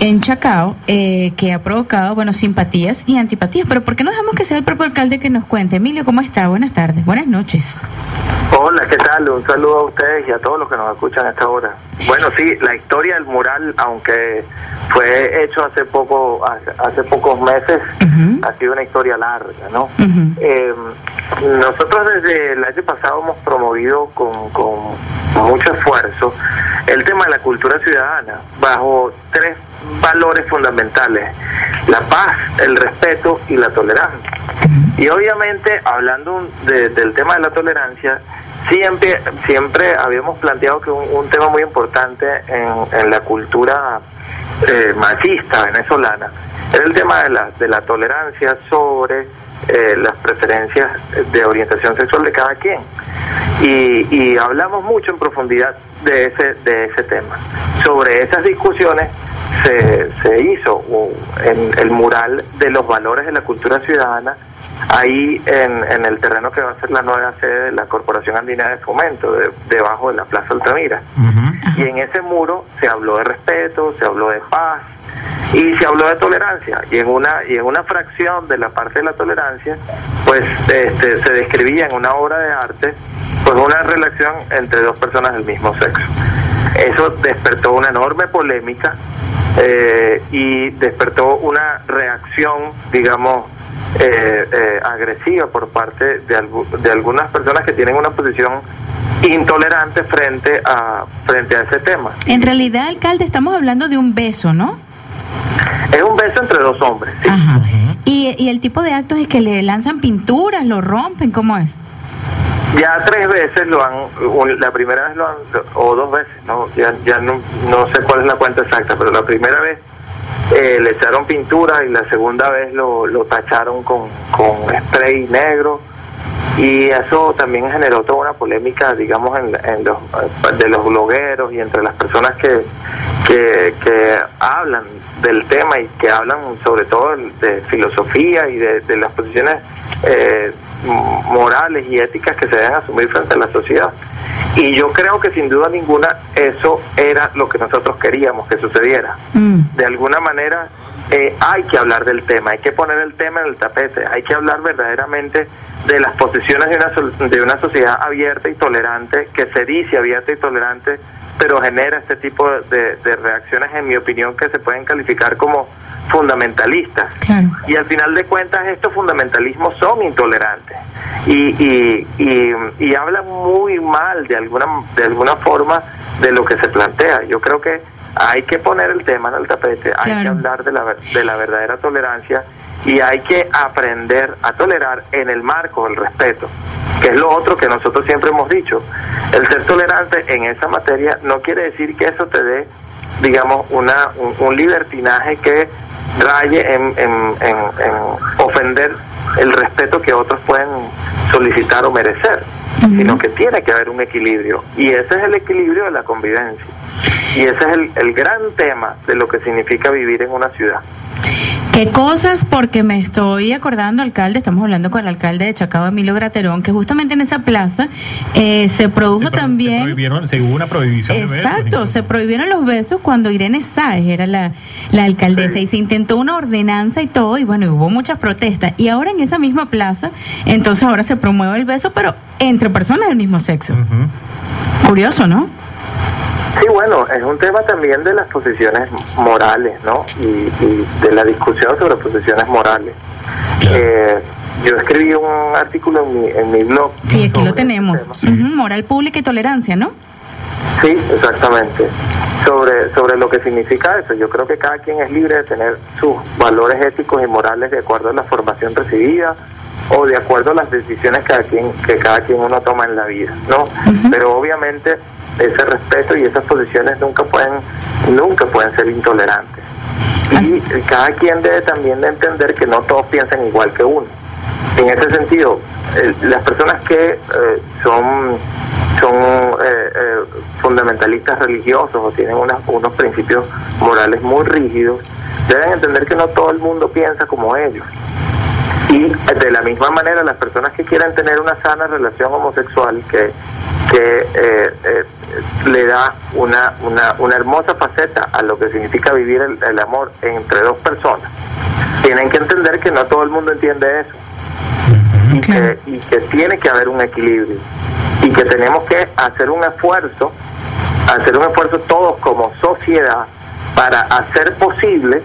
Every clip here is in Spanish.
En Chacao eh, que ha provocado, bueno, simpatías y antipatías. Pero ¿por qué no dejamos que sea el propio alcalde que nos cuente? Emilio, ¿cómo está? Buenas tardes, buenas noches. Hola, ¿qué tal? Un saludo a ustedes y a todos los que nos escuchan a esta hora. Bueno, sí, la historia del mural, aunque fue hecho hace poco, hace, pocos meses, ha sido una historia larga, ¿no? Eh, nosotros desde el año pasado hemos promovido con, con mucho esfuerzo el tema de la cultura ciudadana bajo tres valores fundamentales, la paz, el respeto y la tolerancia. Y obviamente, hablando del tema de la tolerancia, siempre, siempre habíamos planteado que un, tema muy importante en, la cultura eh, machista venezolana era el tema de la, de la tolerancia sobre eh, las preferencias de orientación sexual de cada quien. Y, y hablamos mucho en profundidad de ese, de ese tema. Sobre esas discusiones se, se hizo en el mural de los valores de la cultura ciudadana ahí en, en el terreno que va a ser la nueva sede de la Corporación Andina de Fomento, debajo de la Plaza Altamira. Y en ese muro se habló de respeto, se habló de paz y se habló de tolerancia. Y en una, y en una fracción de la parte de la tolerancia, pues este, se describía en una obra de arte pues una relación entre dos personas del mismo sexo. Eso despertó una enorme polémica eh, y despertó una reacción, digamos, eh, eh, agresiva por parte de, de algunas personas que tienen una posición intolerante frente a frente a ese tema. En realidad, alcalde, estamos hablando de un beso, ¿no? Es un beso entre dos hombres. ¿Y, ¿Y el tipo de actos es que le lanzan pinturas, lo rompen? ¿Cómo es? Ya tres veces lo han, la primera vez lo han, o dos veces, no, ya, ya no, no sé cuál es la cuenta exacta, pero la primera vez eh, le echaron pintura y la segunda vez lo, lo tacharon con, con spray negro y eso también generó toda una polémica, digamos, en, en los, de los blogueros y entre las personas que, que, que hablan del tema y que hablan sobre todo de filosofía y de, de las posiciones eh, morales y éticas que se deben asumir frente a la sociedad. Y yo creo que sin duda ninguna eso era lo que nosotros queríamos que sucediera. Mm. De alguna manera eh, hay que hablar del tema, hay que poner el tema en el tapete, hay que hablar verdaderamente de las posiciones de una, de una sociedad abierta y tolerante, que se dice abierta y tolerante, pero genera este tipo de, de reacciones, en mi opinión, que se pueden calificar como fundamentalistas. Y al final de cuentas estos fundamentalismos son intolerantes y, y, y, y, hablan muy mal de alguna, de alguna forma de lo que se plantea. Yo creo que hay que poner el tema en el tapete, hay que hablar de la, de la verdadera tolerancia y hay que aprender a tolerar en el marco del respeto, que es lo otro que nosotros siempre hemos dicho. El ser tolerante en esa materia no quiere decir que eso te dé, digamos, una, un libertinaje que raye en, en, ofender el respeto que otros pueden solicitar o merecer, sino que tiene que haber un equilibrio. Y ese es el equilibrio de la convivencia. Y ese es el, el gran tema de lo que significa vivir en una ciudad. ¿Qué cosas? Porque me estoy acordando, alcalde, estamos hablando con el alcalde de Chacao, Emilio Graterón, que justamente en esa plaza eh, se produjo también... Se, prohibieron, se hubo una prohibición Exacto, de besos. Exacto, se prohibieron los besos cuando Irene Sáez era la, la alcaldesa y se intentó una ordenanza y todo, y bueno, hubo muchas protestas. Y ahora en esa misma plaza, entonces ahora se promueve el beso, pero entre personas del mismo sexo. Curioso, ¿no? Sí, bueno, es un tema también de las posiciones morales, ¿no? Y, de la discusión sobre posiciones morales. Eh, yo escribí un artículo en mi, en mi blog. Sí, aquí lo tenemos. Moral pública y tolerancia, ¿no? Sí, exactamente. Sobre, sobre lo que significa eso. Yo creo que cada quien es libre de tener sus valores éticos y morales de acuerdo a la formación recibida o de acuerdo a las decisiones que cada quien, que cada quien uno toma en la vida, ¿no? Pero obviamente ese respeto y esas posiciones nunca pueden nunca pueden ser intolerantes. Y cada quien debe también de entender que no todos piensan igual que uno. En ese sentido, las personas que eh, son son eh, eh, fundamentalistas religiosos o tienen unos principios morales muy rígidos, deben entender que no todo el mundo piensa como ellos. Y de la misma manera, las personas que quieran tener una sana relación homosexual, que, que le da una, una, una, hermosa faceta a lo que significa vivir el, el amor entre dos personas, tienen que entender que no todo el mundo entiende eso. Y que, y que tiene que haber un equilibrio. Y que tenemos que hacer un esfuerzo, hacer un esfuerzo todos como sociedad para hacer posible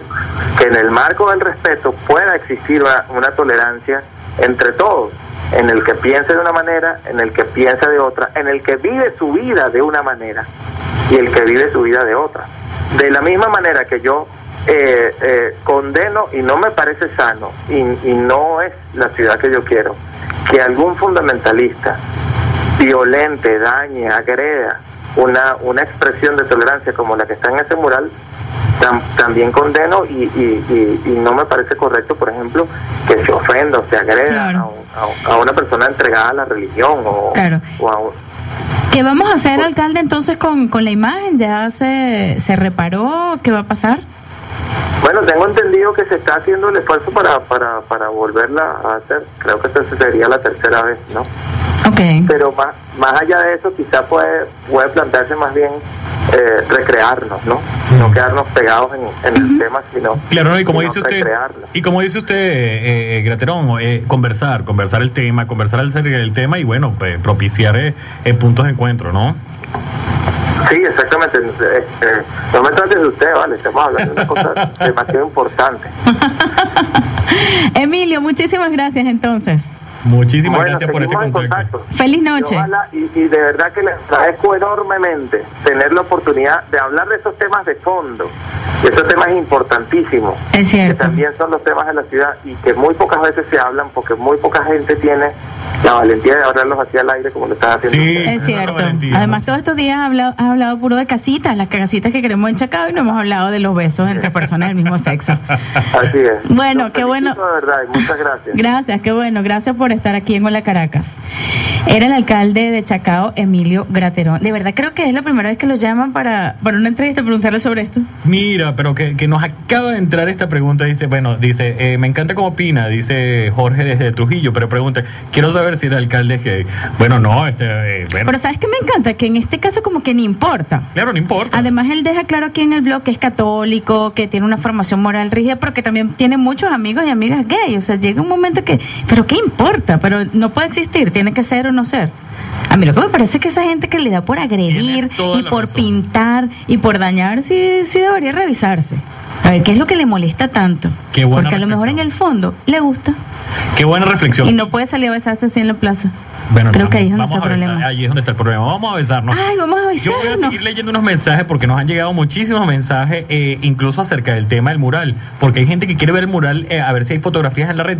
que en el marco del respeto pueda existir una, tolerancia entre todos, en el que piense de una manera, en el que piensa de otra, en el que vive su vida de una manera y el que vive su vida de otra. De la misma manera que yo eh, eh, condeno y no me parece sano y, y no es la ciudad que yo quiero que algún fundamentalista violente, dañe, agreda una, una expresión de tolerancia como la que está en ese mural, también condeno y, y, no me parece correcto, por ejemplo, que se ofenda o se agreda a, una persona entregada a la religión o, a ¿Qué vamos a hacer, alcalde, entonces con, con la imagen? ¿Ya se, se reparó? ¿Qué va a pasar? Bueno, tengo entendido que se está haciendo el esfuerzo para, para, para volverla a hacer. Creo que esta sería la tercera vez, ¿no? Okay. Pero más, más allá de eso, quizá puede, puede plantearse más bien eh, recrearnos, ¿no? No quedarnos pegados en, el tema, sino claro, y como dice usted, y como dice usted, eh, eh Graterón, eh, conversar, conversar el tema, conversar el, el tema y bueno, pues, propiciar puntos de encuentro, ¿no? Sí, exactamente. Eh, eh, no me trates de usted, vale, estamos hablando de una cosa demasiado importante. Emilio, muchísimas gracias entonces. Muchísimas gracias por este contacto. Feliz noche. Y, y, de verdad que les agradezco enormemente tener la oportunidad de hablar de esos temas de fondo. Esos temas importantísimos. Es cierto. Que también son los temas de la ciudad y que muy pocas veces se hablan porque muy poca gente tiene la valentía de hablarlos hacia el aire como lo estás haciendo. Sí, es cierto. Además, todos estos días has hablado, hablado puro de casitas, las casitas que queremos en Chacao y no hemos hablado de los besos entre personas del mismo sexo. Así es. Bueno, qué bueno. De verdad, muchas gracias. Gracias, qué bueno. Gracias por estar aquí en Hola Caracas. Era el alcalde de Chacao, Emilio Graterón. De verdad creo que es la primera vez que lo llaman para, para una entrevista, preguntarle sobre esto. Mira, pero que, que nos acaba de entrar esta pregunta. Dice, bueno, dice, eh, me encanta cómo opina, dice Jorge desde Trujillo, pero pregunta, quiero saber si el alcalde es gay. Bueno, no, este, eh, Pero ¿sabes qué me encanta? Que en este caso como que ni importa. Claro, no importa. Además, él deja claro aquí en el blog que es católico, que tiene una formación moral rígida, pero que también tiene muchos amigos y amigas gay. O sea, llega un momento que, pero ¿qué importa? Pero no puede existir, tiene que ser no ser. A mí lo que me parece es que esa gente que le da por agredir y por pintar y por dañar, sí, sí debería revisarse. A ver, ¿qué es lo que le molesta tanto? Porque a lo mejor en el fondo le gusta. Qué buena reflexión. Y no puede salir a besarse así en la plaza. Bueno, Creo que ahí es donde está el problema. Ahí es donde está el problema. Vamos a besarnos. Ay, vamos a besarnos. Yo voy a seguir leyendo unos mensajes porque nos han llegado muchísimos mensajes, eh, incluso acerca del tema del mural. Porque hay gente que quiere ver el mural, eh, a ver si hay fotografías en la red.